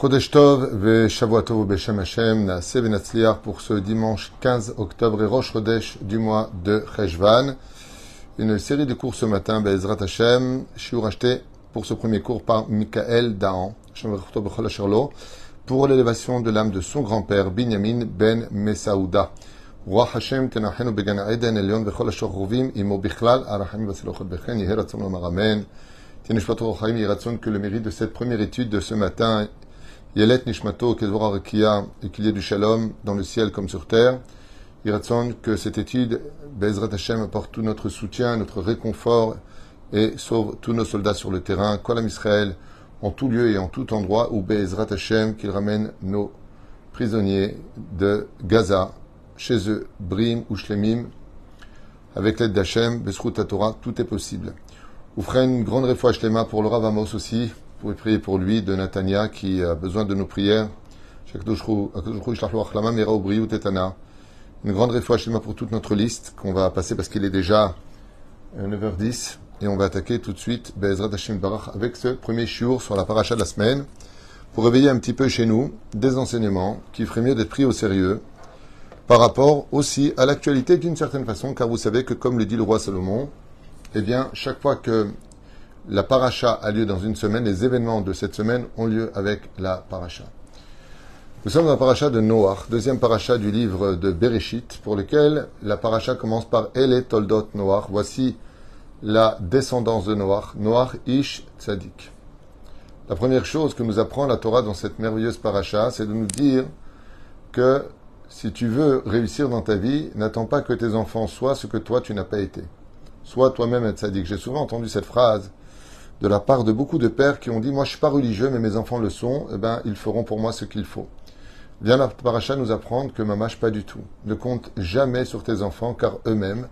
Chodesh Tov ve Shavuatov Beshem Hashem Naase Benatzliar pour ce dimanche 15 octobre et Rosh Chodesh du mois de Cheshvan. Une série de cours ce matin, Be'ezrat Hashem, shiur acheté pour ce premier cours par Michael Daan, pour l'élévation de l'âme de son grand-père Binyamin Ben Mesaouda. Hashem tenachenu began Eden Elion v'chol asher rovim imo bichlal arachim v'asilochot bechen yeher ratzon lomar amen. Tienishpato Chaim Yiratzon que le mérite de cette première étude de ce matin Yelet Nishmato Kezora Rekia et qu'il y ait du shalom dans le ciel comme sur terre. Yiratzon que cette étude, Bezrat Hashem, apporte tout notre soutien, notre réconfort et sauve tous nos soldats sur le terrain, Kolam Israël, en tout lieu et en tout endroit où Bezrat Hashem, qu'il ramène nos prisonniers de Gaza, chez eux, Brim ou Shlemim, avec l'aide d'Hachem, Besrut Torah, tout est possible. Vous ferez une grande réfoua Shlema pour le Rav aussi. Pouvez prier pour lui, de Natania, qui a besoin de nos prières. Une grande Shlema pour toute notre liste, qu'on va passer parce qu'il est déjà 9h10. Et on va attaquer tout de suite Be'ezrat Hashem Barach avec ce premier shiur sur la paracha de la semaine pour réveiller un petit peu chez nous des enseignements qui feraient mieux d'être pris au sérieux par rapport aussi à l'actualité d'une certaine façon, car vous savez que comme le dit le roi Salomon, eh bien, chaque fois que la paracha a lieu dans une semaine, les événements de cette semaine ont lieu avec la paracha. Nous sommes dans la paracha de Noach, deuxième paracha du livre de Bereshit, pour lequel la paracha commence par Ele Toldot Noach. Voici la descendance de Noach, Noach Ish Tzadik. La première chose que nous apprend la Torah dans cette merveilleuse paracha, c'est de nous dire que si tu veux réussir dans ta vie, n'attends pas que tes enfants soient ce que toi tu n'as pas été. Sois toi-même un tzaddik. J'ai souvent entendu cette phrase de la part de beaucoup de pères qui ont dit Moi, je suis pas religieux, mais mes enfants le sont, eh ben, ils feront pour moi ce qu'il faut. Viens la paracha nous apprendre que mamache pas du tout. Ne compte jamais sur tes enfants, car eux-mêmes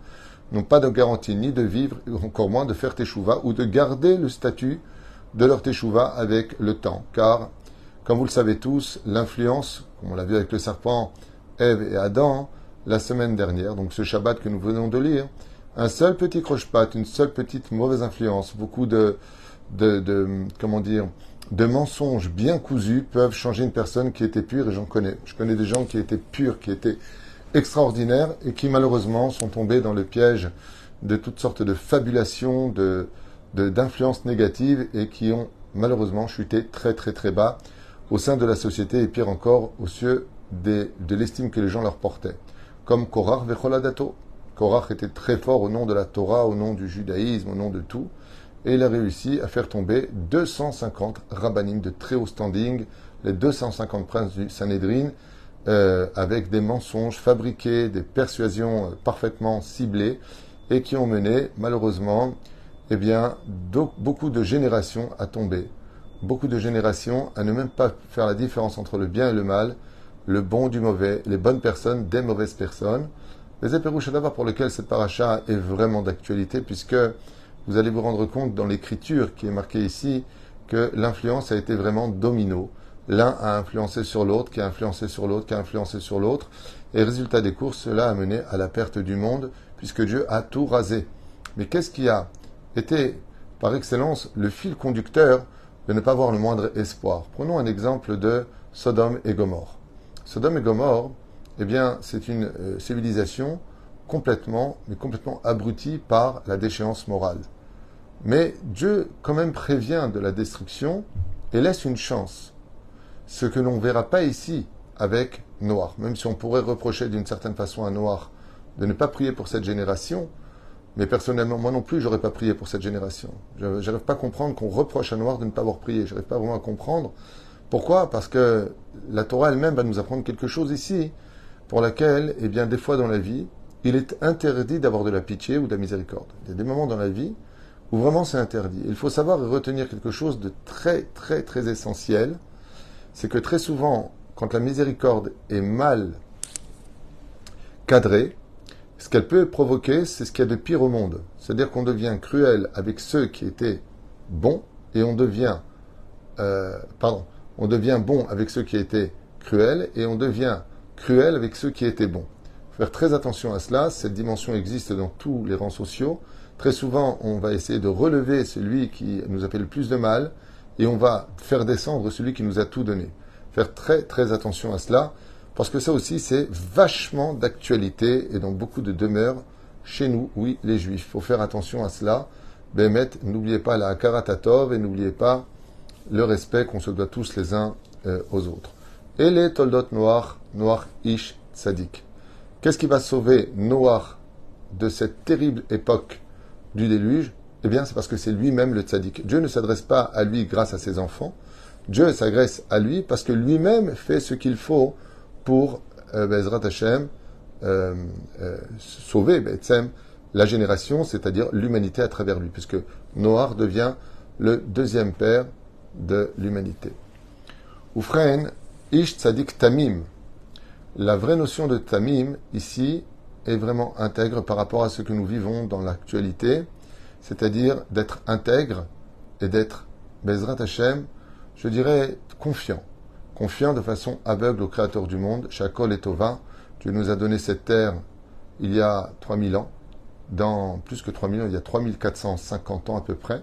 n'ont pas de garantie ni de vivre, encore moins de faire teshuva, ou de garder le statut de leur teshuva avec le temps. Car, comme vous le savez tous, l'influence, comme on l'a vu avec le serpent, Ève et Adam, la semaine dernière, donc ce Shabbat que nous venons de lire, un seul petit croche-patte, une seule petite mauvaise influence, beaucoup de, de, comment dire, de mensonges bien cousus peuvent changer une personne qui était pure, et j'en connais. Je connais des gens qui étaient purs, qui étaient extraordinaires, et qui malheureusement sont tombés dans le piège de toutes sortes de fabulations, de, d'influences négatives, et qui ont malheureusement chuté très très très bas au sein de la société, et pire encore, aux cieux de l'estime que les gens leur portaient. Comme Korach Vecholadato. Korach était très fort au nom de la Torah, au nom du judaïsme, au nom de tout. Et il a réussi à faire tomber 250 rabbinim de très haut standing, les 250 princes du Sanhedrin, euh, avec des mensonges fabriqués, des persuasions euh, parfaitement ciblées, et qui ont mené, malheureusement, eh bien, beaucoup de générations à tomber. Beaucoup de générations à ne même pas faire la différence entre le bien et le mal, le bon du mauvais, les bonnes personnes des mauvaises personnes. Les éperouches d'abord pour lequel cette paracha est vraiment d'actualité, puisque vous allez vous rendre compte dans l'écriture qui est marquée ici que l'influence a été vraiment domino. L'un a influencé sur l'autre, qui a influencé sur l'autre, qui a influencé sur l'autre. Et résultat des courses, cela a mené à la perte du monde, puisque Dieu a tout rasé. Mais qu'est-ce qui a été, par excellence, le fil conducteur de ne pas avoir le moindre espoir? Prenons un exemple de Sodome et Gomorre. Sodome et Gomorre, eh bien, c'est une euh, civilisation complètement, mais complètement abrutie par la déchéance morale. Mais Dieu, quand même, prévient de la destruction et laisse une chance. Ce que l'on ne verra pas ici avec Noir, même si on pourrait reprocher d'une certaine façon à Noir de ne pas prier pour cette génération, mais personnellement, moi non plus, j'aurais pas prié pour cette génération. Je n'arrive pas à comprendre qu'on reproche à Noir de ne pas avoir prié. Je n'arrive pas vraiment à comprendre. Pourquoi Parce que la Torah elle-même va nous apprendre quelque chose ici pour laquelle, eh bien, des fois dans la vie, il est interdit d'avoir de la pitié ou de la miséricorde. Il y a des moments dans la vie où vraiment c'est interdit. Il faut savoir retenir quelque chose de très, très, très essentiel. C'est que très souvent, quand la miséricorde est mal cadrée, ce qu'elle peut provoquer, c'est ce qu'il y a de pire au monde. C'est-à-dire qu'on devient cruel avec ceux qui étaient bons et on devient, euh, pardon, on devient bon avec ceux qui étaient cruels et on devient cruel avec ceux qui étaient bons. Faire très attention à cela, cette dimension existe dans tous les rangs sociaux. Très souvent, on va essayer de relever celui qui nous a fait le plus de mal, et on va faire descendre celui qui nous a tout donné. Faire très très attention à cela, parce que ça aussi c'est vachement d'actualité et dans beaucoup de demeures chez nous, oui, les juifs. Faut faire attention à cela. Bémet, n'oubliez pas la Karatatov et n'oubliez pas le respect qu'on se doit tous les uns euh, aux autres. Et les Toldot Noir, Noir Ish Tzadik. Qu'est-ce qui va sauver Noir de cette terrible époque du déluge? Eh bien, c'est parce que c'est lui-même le Tzadik. Dieu ne s'adresse pas à lui grâce à ses enfants. Dieu s'adresse à lui parce que lui-même fait ce qu'il faut pour euh, Bezrat Hashem euh, euh, sauver la génération, c'est-à-dire l'humanité à travers lui, puisque Noir devient le deuxième père de l'humanité. Oufren, Ish Tzadik Tamim. La vraie notion de Tamim, ici, est vraiment intègre par rapport à ce que nous vivons dans l'actualité, c'est-à-dire d'être intègre et d'être Bezrat Hashem, je dirais confiant. Confiant de façon aveugle au Créateur du monde, Shakol et Tova. Dieu nous a donné cette terre il y a 3000 ans. Dans plus que 3000 ans, il y a 3450 ans à peu près,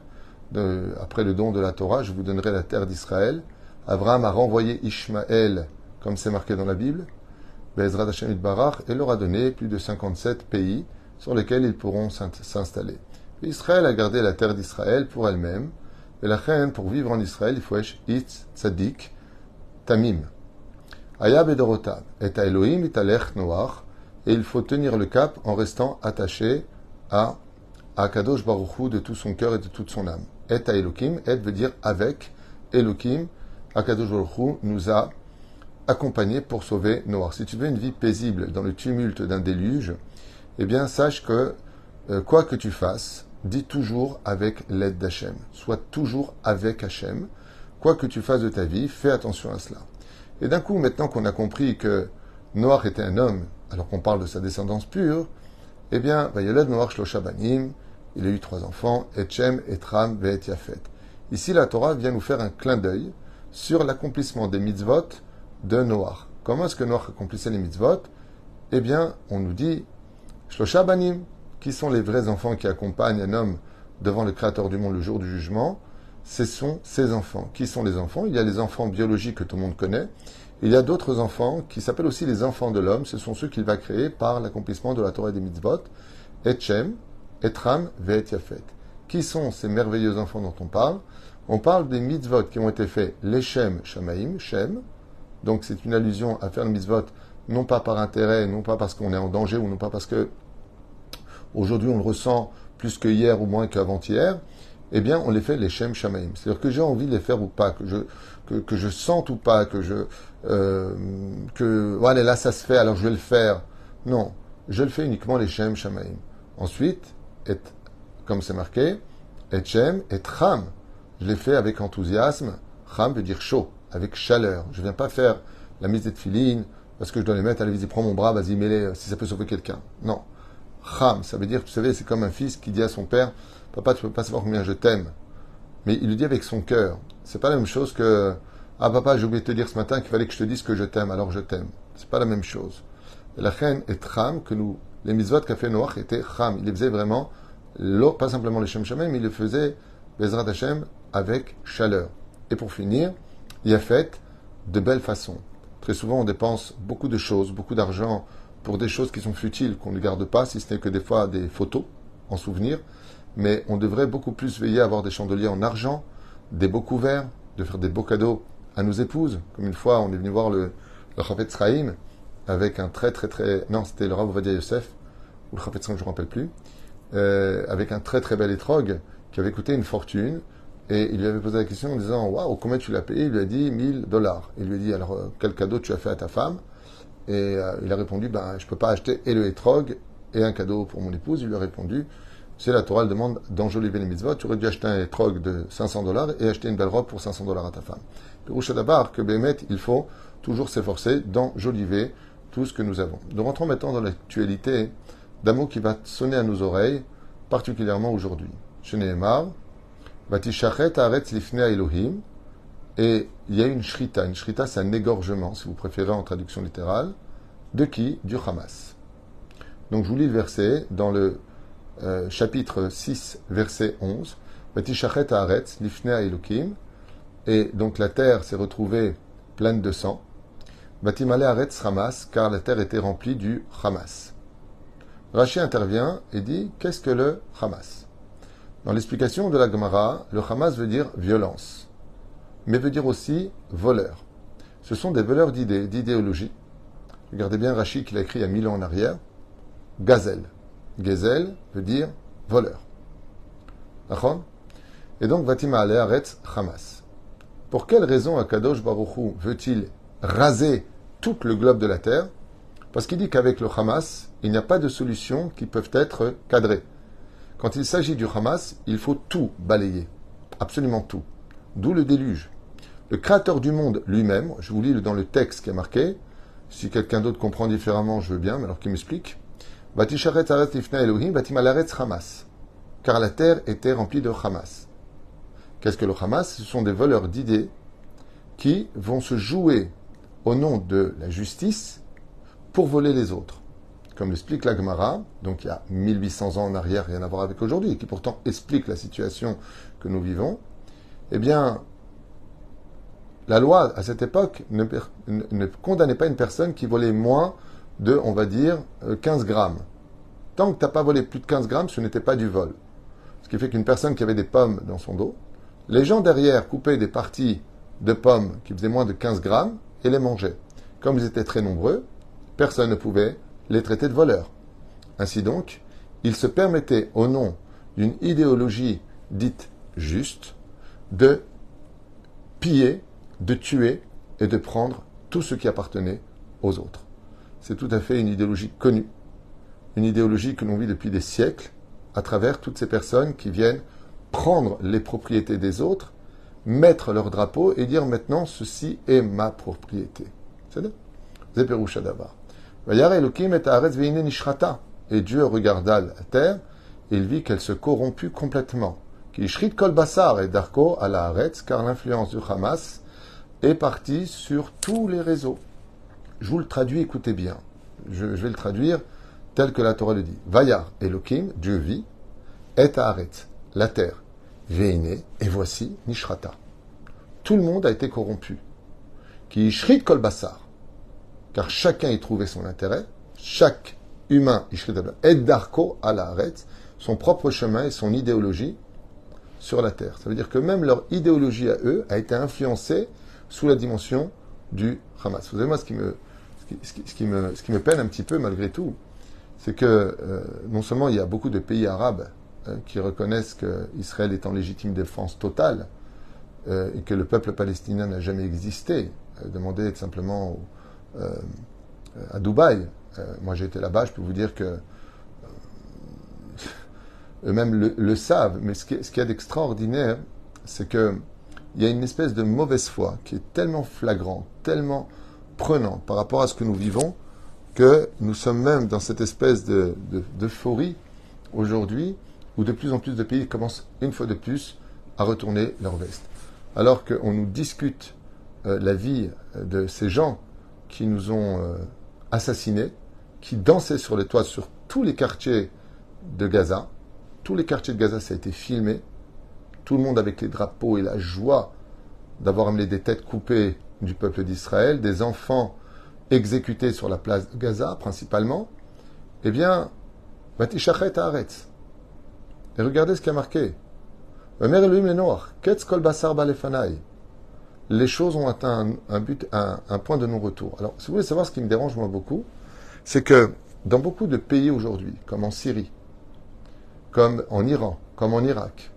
après le don de la Torah, je vous donnerai la terre d'Israël. Abraham a renvoyé Ishmaël, comme c'est marqué dans la Bible, Bezrat Hashem Barach, et leur a donné plus de 57 pays sur lesquels ils pourront s'installer. Israël a gardé la terre d'Israël pour elle-même, et la reine, pour vivre en Israël, il faut être Itz Tzadik Tamim. Ayab et Dorotav, et Elohim italech noir, et il faut tenir le cap en restant attaché à Akadosh Baruch de tout son cœur et de toute son âme. Et à Elohim, et veut dire avec Elohim, Akadosh Baruch nous a accompagnés pour sauver Noir. Si tu veux une vie paisible dans le tumulte d'un déluge, eh bien sache que euh, quoi que tu fasses, dis toujours avec l'aide d'Hachem. Sois toujours avec Hachem. Quoi que tu fasses de ta vie, fais attention à cela. Et d'un coup, maintenant qu'on a compris que Noir était un homme, alors qu'on parle de sa descendance pure, eh bien, Vayoled Noach Shloshabanim, il a eu trois enfants, Etchem, Etram, Ve'et. Ici, la Torah vient nous faire un clin d'œil sur l'accomplissement des mitzvot de Noach. Comment est-ce que Noach accomplissait les mitzvot? Eh bien, on nous dit Shloshabanim, qui sont les vrais enfants qui accompagnent un homme devant le Créateur du monde le jour du jugement Ce sont ses enfants. Qui sont les enfants? Il y a les enfants biologiques que tout le monde connaît. Il y a d'autres enfants qui s'appellent aussi les enfants de l'homme. Ce sont ceux qu'il va créer par l'accomplissement de la Torah des mitzvot. Etchem, Etram, Ve'et Yafet. Qui sont ces merveilleux enfants dont on parle? On parle des mitzvot qui ont été faits, les Shem, Shamaim, Shem. Donc c'est une allusion à faire le mitzvot non pas par intérêt, non pas parce qu'on est en danger ou non pas parce que aujourd'hui on le ressent plus que hier ou moins qu'avant-hier, eh bien on les fait les Shem Shamaim. C'est-à-dire que j'ai envie de les faire ou pas, que je, sente ou pas, que je... Euh, que voilà, là ça se fait, alors je vais le faire. Non, je le fais uniquement les Shem Shamaim. Ensuite, et, comme c'est marqué, et Shem et Ram. Je l'ai fait avec enthousiasme. Ram veut dire chaud, avec chaleur. Je ne viens pas faire la mise des filines parce que je dois les mettre, allez, vas-y, prends mon bras, vas-y, mets-les, si ça peut sauver quelqu'un. Non. Cham, ça veut dire, vous savez, c'est comme un fils qui dit à son père, papa, tu peux pas savoir combien je t'aime. Mais il le dit avec son cœur. C'est pas la même chose que, ah papa, j'ai oublié de te dire ce matin qu'il fallait que je te dise que je t'aime, alors je t'aime. C'est pas la même chose. la reine est Cham, que nous, les mitzvot qu'a fait Noach étaient Cham. Il les faisait vraiment, pas simplement les Shem mais il les faisait, Bezrat Hashem, avec chaleur. Et pour finir, il a fait de belles façons. Très souvent, on dépense beaucoup de choses, beaucoup d'argent pour des choses qui sont futiles, qu'on ne garde pas, si ce n'est que des fois des photos en souvenir. Mais on devrait beaucoup plus veiller à avoir des chandeliers en argent, des beaux couverts, de faire des beaux cadeaux à nos épouses. Comme une fois, on est venu voir le, le Chafetz avec un très très très... Non, c'était le Rav Ovadia Yosef, ou le Chafetz je ne me rappelle plus, euh, avec un très très bel étrogue qui avait coûté une fortune. Et il lui avait posé la question en disant Waouh, combien tu l'as payé? Il lui a dit 1000 dollars. Il lui a dit Alors, euh, quel cadeau tu as fait à ta femme? Et euh, il a répondu Ben, je ne peux pas acheter et le hétrog et un cadeau pour mon épouse. Il lui a répondu C'est la Torah, elle demande d'enjoliver les mitzvot. Tu aurais dû acheter un hétrog de 500 dollars et acheter une belle robe pour 500 dollars à ta femme. Pérouche d'abord que Bémet, il faut toujours s'efforcer d'enjoliver tout ce que nous avons. Nous rentrons maintenant dans l'actualité d'un mot qui va sonner à nos oreilles, particulièrement aujourd'hui. Aretz Lifne Elohim. Et il y a une shrita. Une shrita, c'est un égorgement, si vous préférez en traduction littérale. De qui? Du Hamas. Donc je vous lis le verset dans le euh, chapitre 6, verset 11. Vatishachet Aretz Lifne Elohim. et donc la terre s'est retrouvée pleine de sang. Batimale Aretz Hamas, car la terre était remplie du Hamas. Rachi intervient et dit Qu'est-ce que le Hamas? Dans l'explication de la Gemara, le Hamas veut dire violence, mais veut dire aussi voleur. Ce sont des voleurs d'idées, d'idéologie. Regardez bien Rachi qu'il a écrit il y mille ans en arrière Gazelle. Gezel veut dire voleur. D'accord? Et donc, Vatima Aretz Hamas? Pour quelle raison Akadosh Baruchou veut-il raser tout le globe de la terre? Parce qu'il dit qu'avec le Hamas, il n'y a pas de solutions qui peuvent être cadrées. Quand il s'agit du Hamas, il faut tout balayer. Absolument tout. D'où le déluge. Le créateur du monde lui-même, je vous lis dans le texte qui est marqué, si quelqu'un d'autre comprend différemment, je veux bien, mais alors qu'il m'explique. Hamas. Car la terre était remplie de Hamas. Qu'est-ce que le Hamas? Ce sont des voleurs d'idées qui vont se jouer au nom de la justice pour voler les autres. Comme l'explique la Gemara, donc il y a 1800 ans en arrière, rien à voir avec aujourd'hui, et qui pourtant explique la situation que nous vivons, eh bien, la loi à cette époque ne, condamnait pas une personne qui volait moins de, on va dire, 15 euh, grammes. Tant que tu n'as pas volé plus de 15 grammes, ce n'était pas du vol. Ce qui fait qu'une personne qui avait des pommes dans son dos, les gens derrière coupaient des parties de pommes qui faisaient moins de 15 grammes et les mangeaient. Comme ils étaient très nombreux, personne ne pouvait les traiter de voleurs. Ainsi donc, ils se permettaient, au nom d'une idéologie dite juste, de piller, de tuer et de prendre tout ce qui appartenait aux autres. C'est tout à fait une idéologie connue, une idéologie que l'on vit depuis des siècles à travers toutes ces personnes qui viennent prendre les propriétés des autres, mettre leur drapeau et dire maintenant ceci est ma propriété. C'est Et Dieu regarda la terre et il vit qu'elle se corromput complètement. Kol basar et darko à la car l'influence du Hamas est partie sur tous les réseaux. Je vous le traduis, écoutez bien. Je, vais le traduire tel que la Torah le dit. Vayar Elohim, Dieu vit, et Haaretz, la terre, Veine, et voici Nishrata. Tout le monde a été corrompu. Qui shrit kol basar, car chacun y trouvait son intérêt, chaque humain, et darko à la son propre chemin et son idéologie sur la terre. Ça veut dire que même leur idéologie à eux a été influencée sous la dimension du Hamas. Vous savez, moi, ce qui me, peine un petit peu malgré tout, c'est que euh, non seulement il y a beaucoup de pays arabes hein, qui reconnaissent qu'Israël est en légitime défense totale euh, et que le peuple palestinien n'a jamais existé. Euh, demandez simplement à Dubaï. moi j'ai été là-bas, je peux vous dire que eux-mêmes le, savent. Mais ce qui, ce qui est d'extraordinaire, c'est que il y a une espèce de mauvaise foi qui est tellement flagrante, tellement prenant par rapport à ce que nous vivons, que nous sommes même dans cette espèce d'euphorie de, aujourd'hui, où de plus en plus de pays commencent une fois de plus à retourner leur veste. Alors qu'on nous discute euh, la vie de ces gens qui nous ont euh, assassinés, qui dansaient sur les toits, sur tous les quartiers de Gaza. Tous les quartiers de Gaza, ça a été filmé. Tout le monde avec les drapeaux et la joie d'avoir amené des têtes coupées du peuple d'Israël, des enfants exécutés sur la place de Gaza principalement, eh bien, Batishachet Haaretz. Et regardez ce qui a marqué. Les choses ont atteint un, point de non-retour. Alors, si vous voulez savoir ce qui me dérange moi beaucoup, c'est que dans beaucoup de pays aujourd'hui, comme en Syrie, comme en Iran, comme en Irak,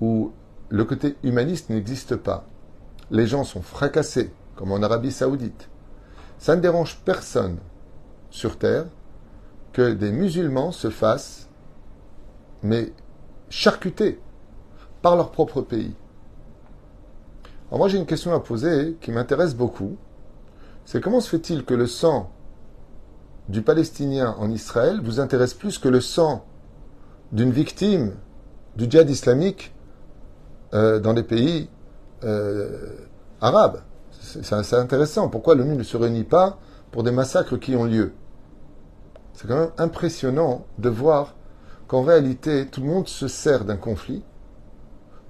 où le côté humaniste n'existe pas, les gens sont fracassés, comme en Arabie Saoudite. Ça ne dérange personne sur Terre que des musulmans se fassent, mais charcutés par leur propre pays. Alors moi j'ai une question à poser qui m'intéresse beaucoup. C'est comment se fait-il que le sang du Palestinien en Israël vous intéresse plus que le sang d'une victime du djihad islamique euh, dans les pays euh, arabes? C'est intéressant. Pourquoi l'ONU ne se réunit pas pour des massacres qui ont lieu? C'est quand même impressionnant de voir qu'en réalité, tout le monde se sert d'un conflit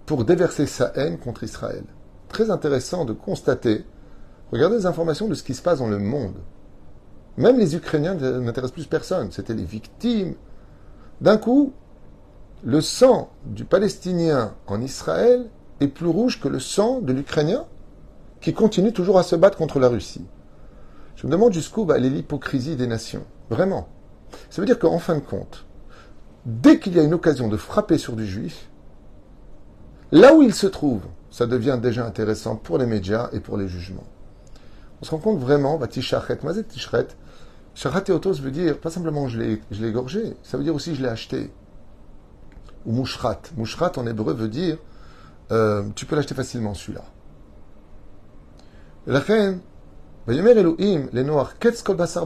pour déverser sa haine contre Israël. Très intéressant de constater, regardez les informations de ce qui se passe dans le monde. Même les Ukrainiens n'intéressent plus personne, c'était les victimes. D'un coup, le sang du Palestinien en Israël est plus rouge que le sang de l'Ukrainien qui continue toujours à se battre contre la Russie. Je me demande jusqu'où va l'hypocrisie des nations. Vraiment. Ça veut dire qu'en fin de compte, dès qu'il y a une occasion de frapper sur du juif, là où il se trouve, ça devient déjà intéressant pour les médias et pour les jugements. On se rend compte vraiment, bah, tishachet, mazet tishret, shachat veut dire, pas simplement je l'ai égorgé, ça veut dire aussi je l'ai acheté. Ou mouchrat. Mouchrat en hébreu veut dire, euh, tu peux l'acheter facilement celui-là. La reine, Elohim, les noirs, ketz kol basar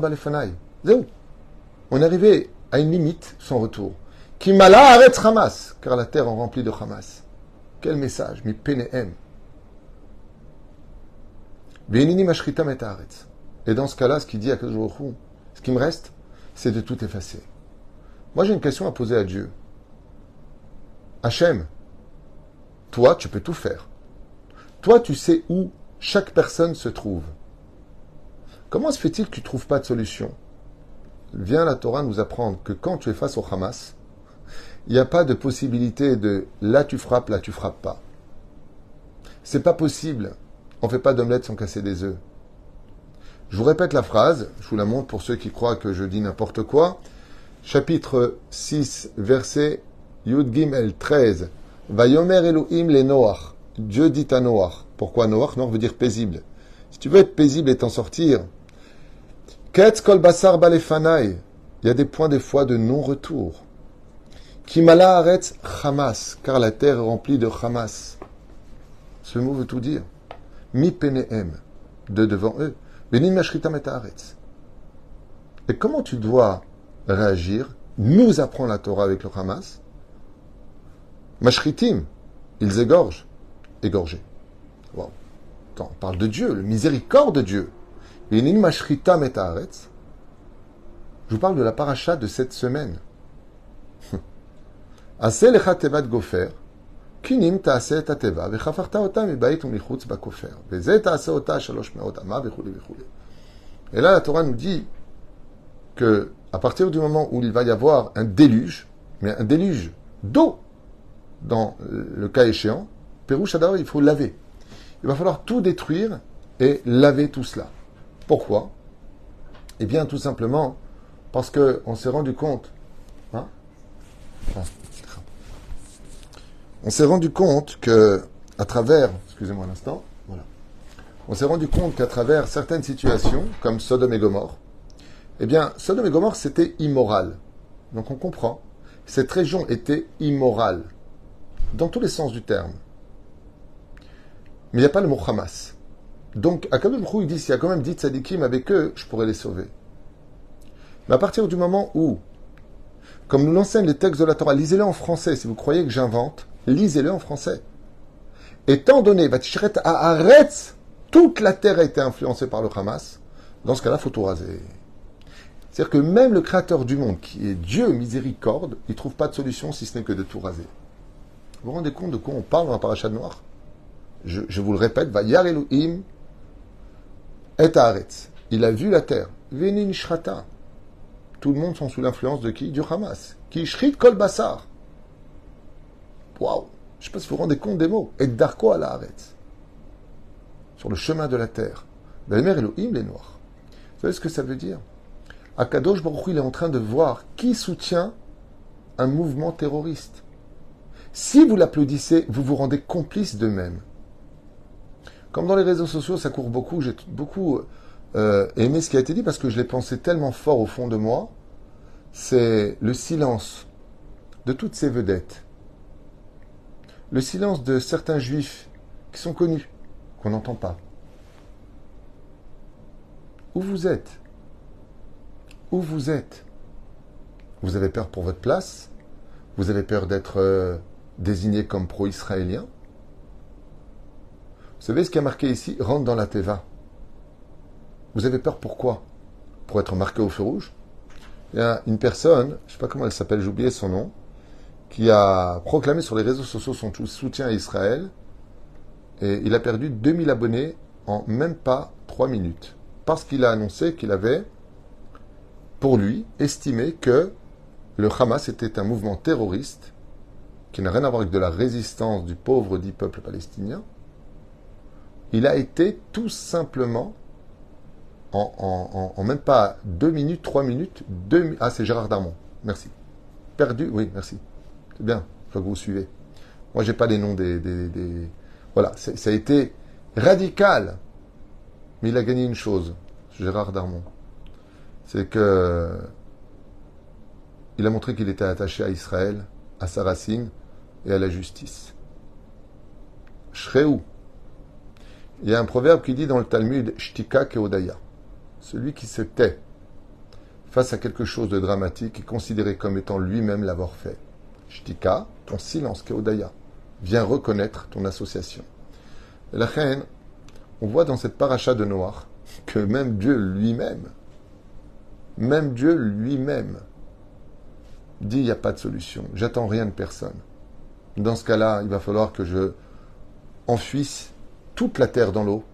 On est arrivé à une limite sans retour. Qui mala arrête Hamas, car la terre est remplie de Hamas. Quel message, mi penehem. Et dans ce cas-là, ce qu'il dit à Kadosh ce qui me reste, c'est de tout effacer. Moi, j'ai une question à poser à Dieu. Hachem, toi, tu peux tout faire. Toi, tu sais où chaque personne se trouve. Comment se fait-il que tu ne trouves pas de solution? Vient la Torah nous apprendre que quand tu es face au Hamas, il n'y a pas de possibilité de là tu frappes, là tu frappes pas. C'est pas possible. On fait pas d'omelette sans casser des œufs. Je vous répète la phrase, je vous la montre pour ceux qui croient que je dis n'importe quoi. Chapitre 6, verset Yud Gimel 13. Vayomer Elohim le Noach. Dieu dit à Noach. Pourquoi Noach? Noach veut dire paisible. Si tu veux être paisible et t'en sortir, Ketz kol basar. Il y a des points des fois de non-retour. Kimala aretz Hamas, car la terre est remplie de Hamas. Ce mot veut tout dire. Mi penehem, de devant eux. Benim mashritam et Et comment tu dois réagir? Nous apprend la Torah avec le Hamas. Mashritim, ils égorgent. Égorgés. Wow. on parle de Dieu, le miséricorde de Dieu. Je vous parle de la paracha de cette semaine. Gofer, kinim Et là, la Torah nous dit que à partir du moment où il va y avoir un déluge, mais un déluge d'eau, dans le cas échéant, Pérouche il faut laver. Il va falloir tout détruire et laver tout cela. Pourquoi? Eh bien, tout simplement parce qu'on s'est rendu compte. Hein on s'est rendu compte que, à travers, excusez-moi un instant, voilà, on s'est rendu compte qu'à travers certaines situations, comme Sodome et Gomorre, eh bien, Sodome et Gomorre, c'était immoral. Donc on comprend. Cette région était immorale, dans tous les sens du terme. Mais il n'y a pas le mot Hamas. Donc, Akadosh Baruch il dit, s'il y a quand même dit tzadikim avec eux, je pourrais les sauver. Mais à partir du moment où, comme nous l'enseignent les textes de la Torah, lisez-le en français, si vous croyez que j'invente, lisez-le en français. Étant donné, à Aretz, toute la terre a été influencée par le Hamas, dans ce cas-là, faut tout raser. C'est-à-dire que même le créateur du monde, qui est Dieu miséricorde, il ne trouve pas de solution si ce n'est que de tout raser. Vous vous rendez compte de quoi on parle dans la paracha noire je, vous le répète, va Yar Elohim et Il a vu la terre. Venin Shrata. Tout le monde sont sous l'influence de qui? Du Hamas. Qui shrit kol basar. Waouh Je ne sais pas si vous vous rendez compte des mots. Et darko à la Sur le chemin de la terre. Velmer Elohim, les Noirs. Vous savez ce que ça veut dire? Akadosh Baruch il est en train de voir qui soutient un mouvement terroriste. Si vous l'applaudissez, vous vous rendez complice d'eux-mêmes. Comme dans les réseaux sociaux, ça court beaucoup, j'ai beaucoup euh, aimé ce qui a été dit parce que je l'ai pensé tellement fort au fond de moi. C'est le silence de toutes ces vedettes. Le silence de certains juifs qui sont connus, qu'on n'entend pas. Où vous êtes? Où vous êtes? Vous avez peur pour votre place? Vous avez peur d'être euh, désigné comme pro-israélien? Vous savez ce qui a marqué ici? Rentre dans la Teva. Vous avez peur pourquoi Pour être marqué au feu rouge? Il y a une personne, je ne sais pas comment elle s'appelle, j'ai oublié son nom, qui a proclamé sur les réseaux sociaux son soutien à Israël. Et il a perdu 2000 abonnés en même pas 3 minutes. Parce qu'il a annoncé qu'il avait, pour lui, estimé que le Hamas était un mouvement terroriste qui n'a rien à voir avec de la résistance du pauvre dit peuple palestinien. Il a été tout simplement, en, même pas 2 minutes, 3 minutes, deux, ah c'est Gérard Darmon, merci. Perdu, oui, merci. C'est bien, je vois que vous suivez. Moi, j'ai pas les noms des. Voilà, ça a été radical. Mais il a gagné une chose, Gérard Darmon. C'est que. Il a montré qu'il était attaché à Israël, à sa racine et à la justice. Shreou. Il y a un proverbe qui dit dans le Talmud Shtika Keodaya. Celui qui se tait face à quelque chose de dramatique est considéré comme étant lui-même l'avoir fait. Shtika, ton silence, Keodaya. Viens reconnaître ton association. La reine, on voit dans cette paracha de Noir que même Dieu lui-même, même Dieu lui-même, dit il n'y a pas de solution, j'attends rien de personne. Dans ce cas-là, il va falloir que je enfuisse toute la terre dans l'eau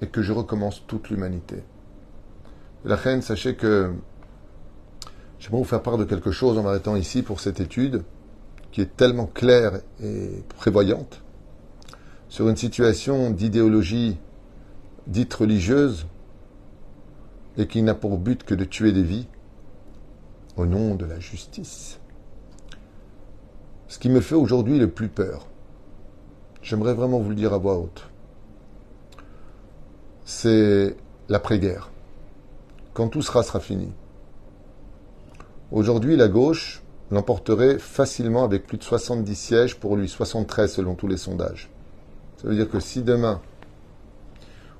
et que je recommence toute l'humanité. La reine, sachez que j'aimerais vous faire part de quelque chose en m'arrêtant ici pour cette étude qui est tellement claire et prévoyante sur une situation d'idéologie dite religieuse et qui n'a pour but que de tuer des vies au nom de la justice. Ce qui me fait aujourd'hui le plus peur, j'aimerais vraiment vous le dire à voix haute, c'est l'après-guerre, quand tout sera sera fini. Aujourd'hui, la gauche l'emporterait facilement avec plus de 70 sièges pour lui, 73 selon tous les sondages. Ça veut dire que si demain,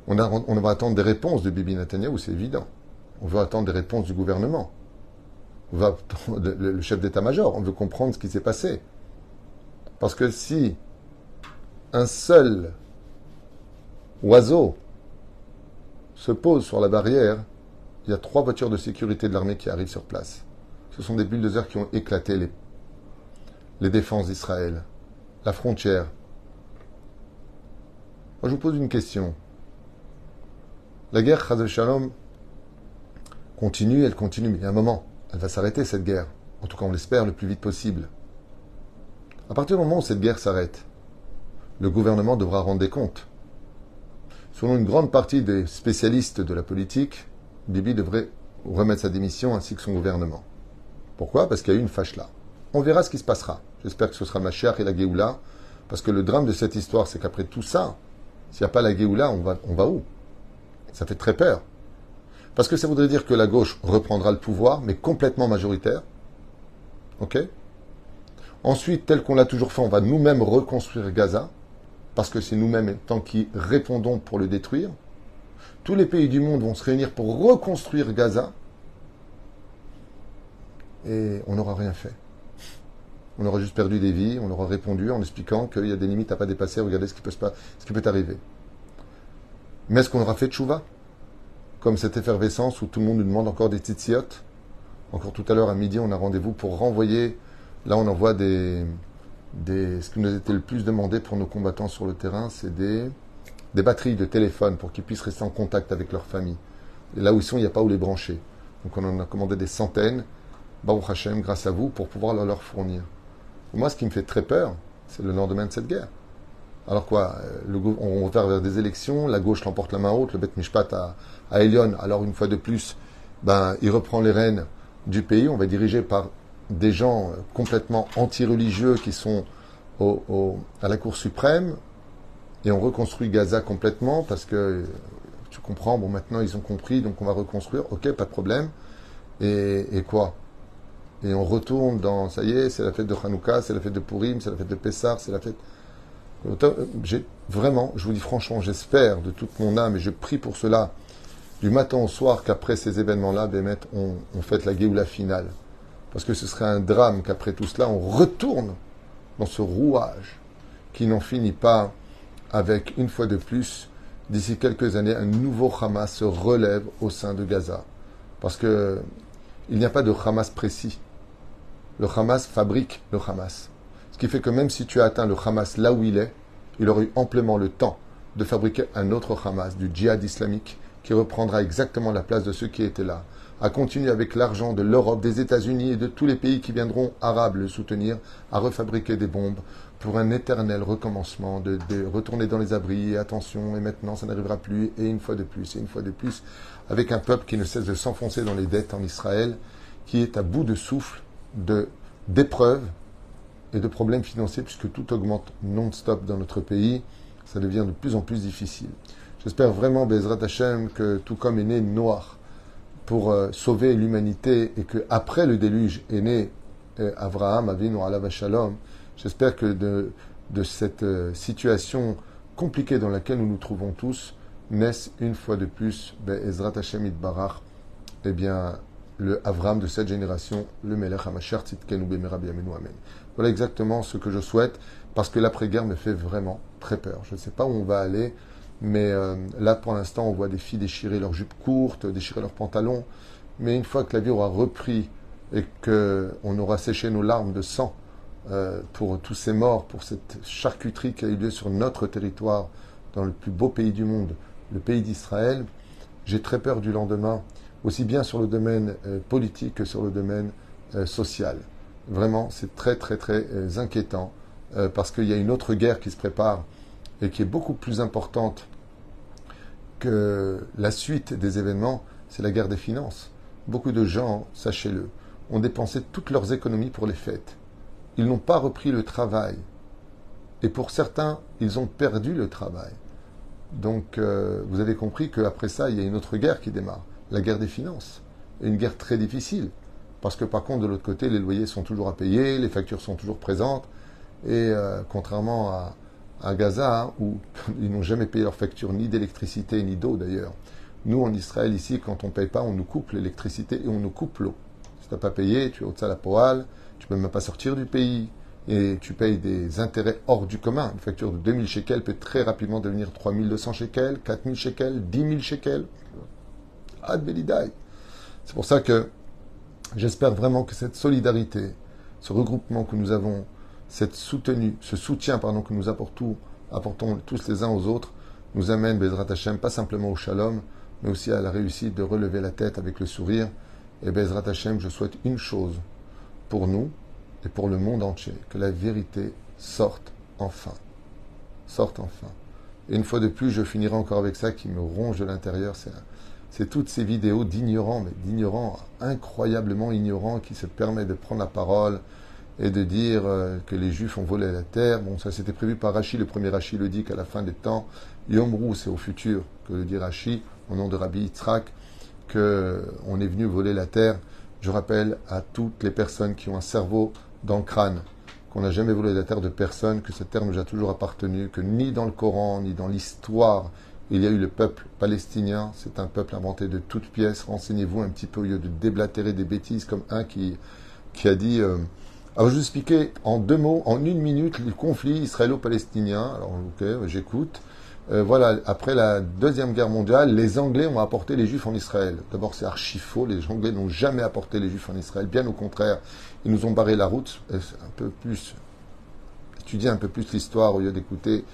on, va attendre des réponses de Bibi Netanyahu, c'est évident. On va attendre des réponses du gouvernement. Le chef d'état-major. On veut comprendre ce qui s'est passé. Parce que si un seul oiseau se pose sur la barrière, il y a trois voitures de sécurité de l'armée qui arrivent sur place. Ce sont des bulldozers qui ont éclaté les, défenses d'Israël, la frontière, moi, je vous pose une question. La guerre, Chaz Shalom, continue, elle continue, mais il y a un moment, elle va s'arrêter, cette guerre. En tout cas, on l'espère le plus vite possible. À partir du moment où cette guerre s'arrête, le gouvernement devra rendre des comptes. Selon une grande partie des spécialistes de la politique, Bibi devrait remettre sa démission ainsi que son gouvernement. Pourquoi? Parce qu'il y a eu une fâche là. On verra ce qui se passera. J'espère que ce sera ma chère et la Géoula, parce que le drame de cette histoire, c'est qu'après tout ça, s'il n'y a pas la Géoula, on va, on où? Ça fait très peur. Parce que ça voudrait dire que la gauche reprendra le pouvoir, mais complètement majoritaire. OK? Ensuite, tel qu'on l'a toujours fait, on va nous-mêmes reconstruire Gaza, parce que c'est nous-mêmes tant qui répondons pour le détruire. Tous les pays du monde vont se réunir pour reconstruire Gaza, et on n'aura rien fait. On aura juste perdu des vies, on aura répondu en expliquant qu'il y a des limites à pas dépasser, regardez ce qui peut, ce qui peut arriver. Mais est-ce qu'on aura fait chouva Comme cette effervescence où tout le monde nous demande encore des titsiotes Encore tout à l'heure à midi, on a rendez-vous pour renvoyer. Là, on envoie des, des. Ce qui nous a été le plus demandé pour nos combattants sur le terrain, c'est des, des batteries de téléphone pour qu'ils puissent rester en contact avec leur famille. Et là où ils sont, il n'y a pas où les brancher. Donc on en a commandé des centaines, Baruch Hashem, grâce à vous, pour pouvoir leur fournir. Moi, ce qui me fait très peur, c'est le lendemain de cette guerre. Alors quoi euh, le, On va vers des élections, la gauche l'emporte la main haute, le Bet Mishpat à, à alors une fois de plus, ben, il reprend les rênes du pays, on va diriger par des gens euh, complètement anti-religieux qui sont au, à la Cour suprême, et on reconstruit Gaza complètement parce que tu comprends, bon maintenant ils ont compris, donc on va reconstruire, ok, pas de problème. Et, et quoi? Et on retourne dans, ça y est, c'est la fête de Hanouka, c'est la fête de Purim, c'est la fête de Pessah, c'est la fête. Vraiment, je vous dis franchement, j'espère de toute mon âme et je prie pour cela du matin au soir qu'après ces événements-là, Bémet, on, on fête la Géoula finale. Parce que ce serait un drame qu'après tout cela, on retourne dans ce rouage qui n'en finit pas avec, une fois de plus, d'ici quelques années, un nouveau Hamas se relève au sein de Gaza. Parce que il n'y a pas de Hamas précis le Hamas fabrique le Hamas. Ce qui fait que même si tu as atteint le Hamas là où il est, il aurait eu amplement le temps de fabriquer un autre Hamas, du djihad islamique, qui reprendra exactement la place de ceux qui étaient là, à continuer avec l'argent de l'Europe, des États-Unis et de tous les pays qui viendront arabes le soutenir, à refabriquer des bombes pour un éternel recommencement, de, retourner dans les abris, et attention, et maintenant ça n'arrivera plus, et une fois de plus, et une fois de plus, avec un peuple qui ne cesse de s'enfoncer dans les dettes en Israël, qui est à bout de souffle de d'épreuves et de problèmes financiers, puisque tout augmente non-stop dans notre pays, ça devient de plus en plus difficile. J'espère vraiment, Bezrat Hashem, que tout comme est né Noir pour euh, sauver l'humanité et que après le déluge est né euh, Avraham, Avinu, Alav Shalom, j'espère que de, de cette euh, situation compliquée dans laquelle nous nous trouvons tous, naissent une fois de plus, Bezrat Hashem Barach, eh bien, le Avram de cette génération, le Melech HaMashiach Tzidkenu Amen. Voilà exactement ce que je souhaite, parce que l'après-guerre me fait vraiment très peur. Je ne sais pas où on va aller, mais euh, là, pour l'instant, on voit des filles déchirer leurs jupes courtes, déchirer leurs pantalons. Mais une fois que la vie aura repris et qu'on aura séché nos larmes de sang euh, pour tous ces morts, pour cette charcuterie qui a eu lieu sur notre territoire, dans le plus beau pays du monde, le pays d'Israël, j'ai très peur du lendemain, aussi bien sur le domaine euh, politique que sur le domaine social. Vraiment, c'est très très très inquiétant parce qu'il y a une autre guerre qui se prépare et qui est beaucoup plus importante que la suite des événements, c'est la guerre des finances. Beaucoup de gens, sachez-le, ont dépensé toutes leurs économies pour les fêtes. Ils n'ont pas repris le travail. Et pour certains, ils ont perdu le travail. Donc, euh, vous avez compris qu'après ça, il y a une autre guerre qui démarre, la guerre des finances. Une guerre très difficile. Parce que par contre, de l'autre côté, les loyers sont toujours à payer, les factures sont toujours présentes. Et euh, contrairement à, Gaza, où ils n'ont jamais payé leur facture ni d'électricité ni d'eau d'ailleurs. Nous, en Israël, ici, quand on ne paye pas, on nous coupe l'électricité et on nous coupe l'eau. Si tu n'as pas payé, tu es au la poêle, tu ne peux même pas sortir du pays et tu payes des intérêts hors du commun. Une facture de 2000 shekels peut très rapidement devenir 3200 shekels, 4000 shekels, 10 000 shekels. Ad Belidaï. C'est pour ça que j'espère vraiment que cette solidarité, ce regroupement que nous avons cette soutenue, ce soutien pardon, que nous apportons, apportons tous les uns aux autres, nous amène, Bezrat Hashem, pas simplement au shalom, mais aussi à la réussite de relever la tête avec le sourire. Et Bezrat Hashem, je souhaite une chose pour nous et pour le monde entier, que la vérité sorte enfin. Sorte enfin. Et une fois de plus, je finirai encore avec ça qui me ronge de l'intérieur. C'est toutes ces vidéos d'ignorants, mais d'ignorants incroyablement ignorants qui se permettent de prendre la parole, et de dire euh, que les Juifs ont volé la terre. Bon, ça c'était prévu par Rachi. Le premier Rachi le dit qu'à la fin des temps, Yomrou, c'est au futur que le dit Rachi, au nom de Rabbi Yitzhak, qu'on est venu voler la terre. Je rappelle à toutes les personnes qui ont un cerveau dans le crâne qu'on n'a jamais volé la terre de personne, que cette terre nous a toujours appartenu, que ni dans le Coran, ni dans l'histoire, il y a eu le peuple palestinien. C'est un peuple inventé de toutes pièces. Renseignez-vous un petit peu au lieu de déblatérer des bêtises comme un qui, qui a dit. Euh, alors, je vais expliquer en deux mots, en une minute, le conflit israélo-palestinien. Alors, ok, j'écoute. Euh, voilà, après la Deuxième Guerre mondiale, les Anglais ont apporté les Juifs en Israël. D'abord, c'est archi faux. Les Anglais n'ont jamais apporté les Juifs en Israël. Bien au contraire, ils nous ont barré la route. Un peu plus, étudier un peu plus l'histoire au lieu d'écouter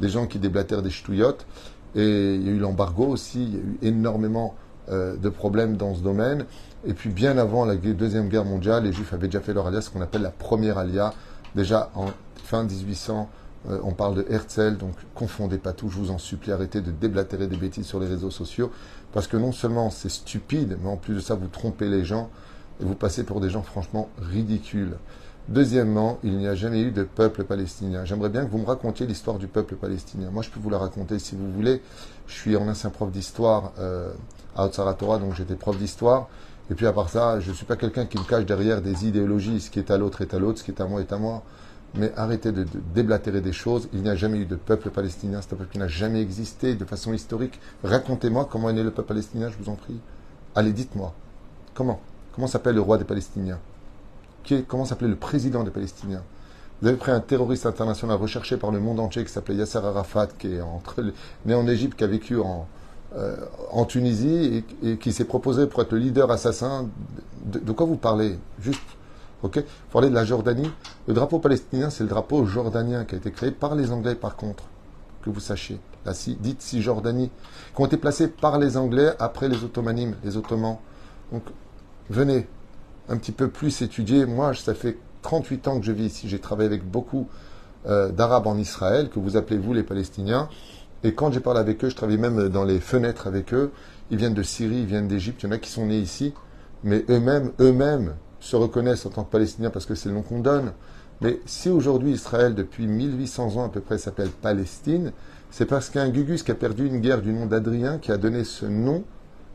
des gens qui déblatèrent des ch'touillottes. Et il y a eu l'embargo aussi. Il y a eu énormément euh, de problèmes dans ce domaine. Et puis bien avant la Deuxième Guerre mondiale, les Juifs avaient déjà fait leur alia, ce qu'on appelle la première alia. Déjà en fin 1800, euh, on parle de Herzl, donc confondez pas tout, je vous en supplie, arrêtez de déblatérer des bêtises sur les réseaux sociaux, parce que non seulement c'est stupide, mais en plus de ça, vous trompez les gens et vous passez pour des gens franchement ridicules. Deuxièmement, il n'y a jamais eu de peuple palestinien. J'aimerais bien que vous me racontiez l'histoire du peuple palestinien. Moi, je peux vous la raconter si vous voulez. Je suis en ancien prof d'histoire euh, à Torah, donc j'étais prof d'histoire. Et puis à part ça, je ne suis pas quelqu'un qui me cache derrière des idéologies, ce qui est à l'autre est à l'autre, ce qui est à moi est à moi. Mais arrêtez de, déblatérer des choses. Il n'y a jamais eu de peuple palestinien, c'est un peuple qui n'a jamais existé de façon historique. Racontez-moi comment est né le peuple palestinien, je vous en prie. Allez, dites-moi. Comment? Comment s'appelle le roi des Palestiniens? Qui Comment s'appelait le président des Palestiniens vous avez pris un terroriste international recherché par le monde entier qui s'appelait Yasser Arafat, qui est né en Égypte, qui a vécu en, euh, Tunisie et, qui s'est proposé pour être le leader assassin. De, quoi vous parlez? Juste, ok? Vous parlez de la Jordanie. Le drapeau palestinien, c'est le drapeau jordanien qui a été créé par les Anglais, par contre. que vous sachiez. La dite Cisjordanie, qui ont été placés par les Anglais après les Ottomanimes, les Ottomans. Donc, venez un petit peu plus étudier. Moi, ça fait 38 ans que je vis ici. J'ai travaillé avec beaucoup euh, d'Arabes en Israël, que vous appelez vous les Palestiniens. Et quand j'ai parlé avec eux, je travaille même dans les fenêtres avec eux. Ils viennent de Syrie, ils viennent d'Égypte. Il y en a qui sont nés ici, mais eux-mêmes, eux-mêmes se reconnaissent en tant que Palestiniens parce que c'est le nom qu'on donne. Mais si aujourd'hui Israël, depuis 1800 ans à peu près, s'appelle Palestine, c'est parce qu'un Gugus qui a perdu une guerre du nom d'Adrien qui a donné ce nom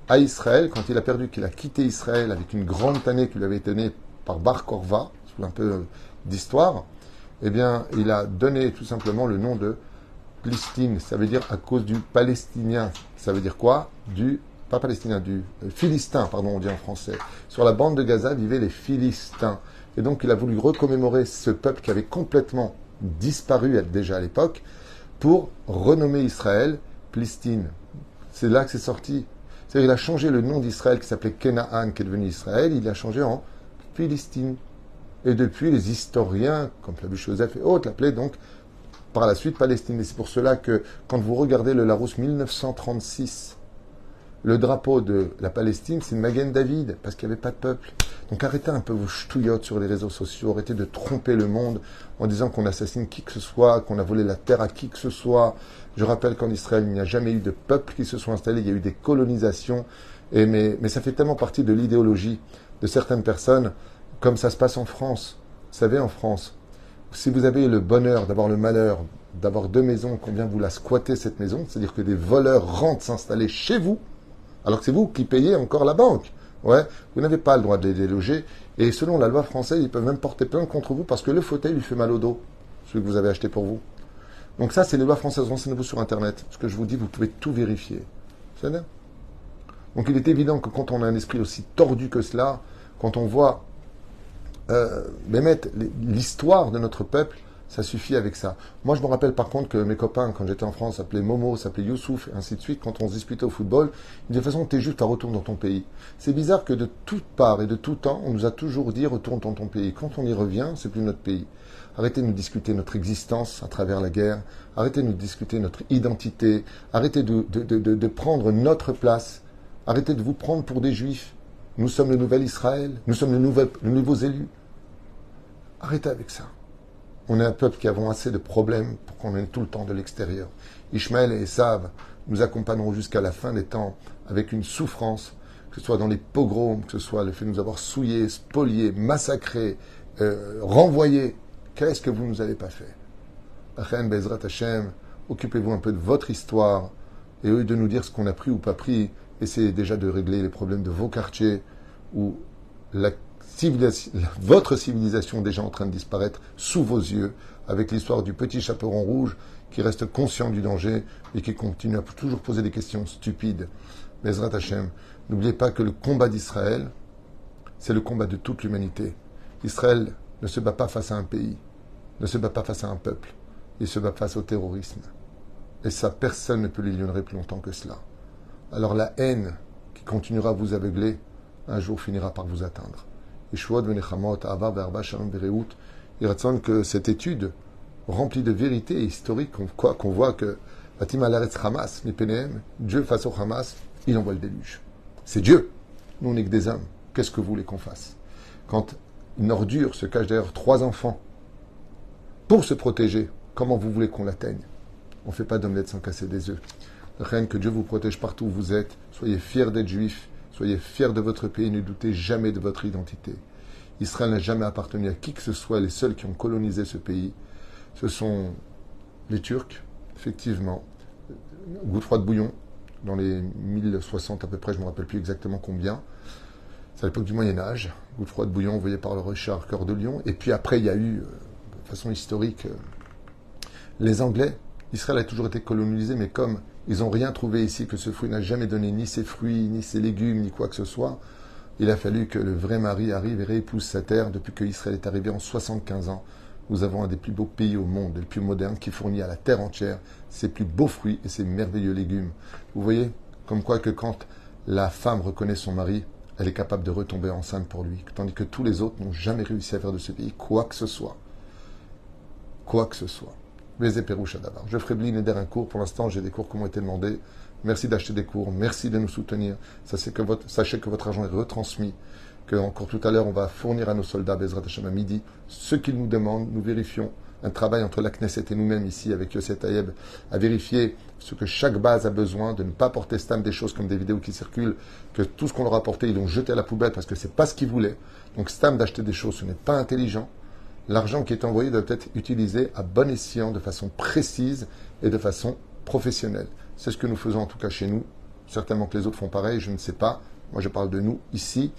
à Israël quand il a perdu, qu'il a quitté Israël avec une grande tannée qui lui avait donnée par Bar Korva, un peu d'histoire, eh bien, il a donné tout simplement le nom de Palestine. Ça veut dire à cause du palestinien. Ça veut dire quoi? Du, pas palestinien, du euh, philistin, pardon, on dit en français. Sur la bande de Gaza vivaient les Philistins. Et donc, il a voulu recommémorer ce peuple qui avait complètement disparu déjà à l'époque pour renommer Israël Palestine. C'est là que c'est sorti. C'est-à-dire qu'il a changé le nom d'Israël qui s'appelait Kenaan, qui est devenu Israël, il l'a changé en Philistine. Et depuis, les historiens, comme Flavius Joseph et autres, l'appelaient donc par la suite Palestine. Et c'est pour cela que quand vous regardez le Larousse 1936, le drapeau de la Palestine, c'est une Magen David, parce qu'il n'y avait pas de peuple. Donc arrêtez un peu vos ch'touillottes sur les réseaux sociaux, arrêtez de tromper le monde en disant qu'on assassine qui que ce soit, qu'on a volé la terre à qui que ce soit. Je rappelle qu'en Israël, il n'y a jamais eu de peuple qui se soit installé, il y a eu des colonisations, mais, mais ça fait tellement partie de l'idéologie de certaines personnes comme ça se passe en France. Vous savez, en France, si vous avez le bonheur d'avoir le malheur d'avoir deux maisons, combien vous la squattez cette maison, c'est-à-dire que des voleurs rentrent s'installer chez vous, alors que c'est vous qui payez encore la banque. Ouais, vous n'avez pas le droit de les déloger. Et selon la loi française, ils peuvent même porter plainte contre vous parce que le fauteuil lui fait mal au dos, celui que vous avez acheté pour vous. Donc ça, c'est les lois françaises. Renseignez-vous sur Internet. Ce que je vous dis, vous pouvez tout vérifier. C'est Donc il est évident que quand on a un esprit aussi tordu que cela, quand on voit euh, l'histoire de notre peuple, ça suffit avec ça. Moi, je me rappelle par contre que mes copains, quand j'étais en France, s'appelaient Momo, s'appelaient Youssouf, et ainsi de suite, quand on se disputait au football, ils disaient de toute façon, t'es juste à retour dans ton pays. C'est bizarre que de toutes parts et de tout temps, on nous a toujours dit retourne dans ton pays. Quand on y revient, c'est plus notre pays. Arrêtez de nous discuter notre existence à travers la guerre. Arrêtez de nous discuter notre identité. Arrêtez de, prendre notre place. Arrêtez de vous prendre pour des juifs. Nous sommes le nouvel Israël. Nous sommes le, nouvel, le nouveaux élus. Arrêtez avec ça. On est un peuple qui avons assez de problèmes pour qu'on ait tout le temps de l'extérieur. Ishmaël et Esav nous accompagneront jusqu'à la fin des temps avec une souffrance, que ce soit dans les pogroms, que ce soit le fait de nous avoir souillés, spoliés, massacrés, euh, renvoyés. Qu'est-ce que vous nous avez pas fait? Achen Bezrat Hashem, occupez-vous un peu de votre histoire et au lieu de nous dire ce qu'on a pris ou pas pris, essayez déjà de régler les problèmes de vos quartiers où la votre civilisation déjà en train de disparaître sous vos yeux, avec l'histoire du petit chaperon rouge qui reste conscient du danger et qui continue à toujours poser des questions stupides. Bezrat Hashem, n'oubliez pas que le combat d'Israël, c'est le combat de toute l'humanité. Israël ne se bat pas face à un pays, ne se bat pas face à un peuple, il se bat face au terrorisme. Et ça, personne ne peut l'ignorer plus longtemps que cela. Alors la haine qui continuera à vous aveugler, un jour finira par vous atteindre. Que cette étude remplie de vérité historique, qu'on voit que Hamas, Dieu face au Hamas, il envoie le déluge. C'est Dieu. Nous, on n'est que des hommes. Qu'est-ce que vous voulez qu'on fasse? Quand une ordure se cache derrière trois enfants pour se protéger, comment vous voulez qu'on l'atteigne? On ne fait pas d'omelette sans casser des œufs. Rien que Dieu vous protège partout où vous êtes. Soyez fiers d'être juifs. Soyez fiers de votre pays, ne doutez jamais de votre identité. Israël n'a jamais appartenu à qui que ce soit. Les seuls qui ont colonisé ce pays, ce sont les Turcs, effectivement. Godefroy de Bouillon, dans les 1060 à peu près, je ne me rappelle plus exactement combien. C'est à l'époque du Moyen Âge. Godefroy de Bouillon, envoyé par le Richard Cœur de Lion. Et puis après, il y a eu, euh, de façon historique, euh, les Anglais. Israël a toujours été colonisé, mais comme ils n'ont rien trouvé ici, que ce fruit n'a jamais donné ni ses fruits, ni ses légumes, ni quoi que ce soit. Il a fallu que le vrai mari arrive et réépouse sa terre depuis que Israël est arrivé en 75 ans. Nous avons un des plus beaux pays au monde, le plus moderne, qui fournit à la terre entière ses plus beaux fruits et ses merveilleux légumes. Vous voyez, comme quoi que quand la femme reconnaît son mari, elle est capable de retomber enceinte pour lui, tandis que tous les autres n'ont jamais réussi à faire de ce pays quoi que ce soit. Quoi que ce soit. D'abord. Je ferai blinder un cours. Pour l'instant, j'ai des cours qui m'ont été demandés. Merci d'acheter des cours. Merci de nous soutenir. Sachez que votre, sachez que votre argent est retransmis. Que encore tout à l'heure, on va fournir à nos soldats Bezrat Hashem à midi ce qu'ils nous demandent. Nous vérifions un travail entre la Knesset et nous-mêmes ici avec Yosef Tayeb à vérifier ce que chaque base a besoin, de ne pas porter Stam des choses comme des vidéos qui circulent, que tout ce qu'on leur a porté, ils l'ont jeté à la poubelle parce que c'est pas ce qu'ils voulaient. Donc Stam d'acheter des choses, ce n'est pas intelligent. L'argent qui est envoyé doit être utilisé à bon escient, de façon précise et de façon professionnelle. C'est ce que nous faisons en tout cas chez nous. Certainement que les autres font pareil, je ne sais pas. Moi je parle de nous ici.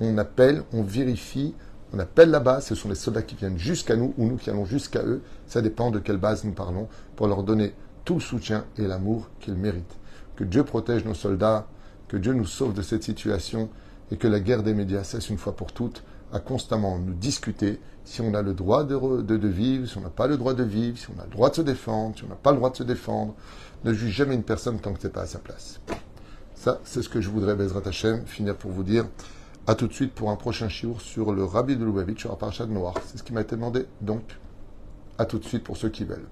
On appelle, on vérifie, on appelle la base, ce sont les soldats qui viennent jusqu'à nous ou nous qui allons jusqu'à eux. Ça dépend de quelle base nous parlons pour leur donner tout le soutien et l'amour qu'ils méritent. Que Dieu protège nos soldats, que Dieu nous sauve de cette situation et que la guerre des médias cesse une fois pour toutes à constamment nous discuter si on a le droit de, vivre, si on n'a pas le droit de vivre, si on a le droit de se défendre, si on n'a pas le droit de se défendre. Ne juge jamais une personne tant que ce n'est pas à sa place. Ça, c'est ce que je voudrais, Bezrat Hashem, finir pour vous dire. À tout de suite pour un prochain chiour sur le Rabbi de Lubavitch sur la Noir. C'est ce qui m'a été demandé. Donc, à tout de suite pour ceux qui veulent.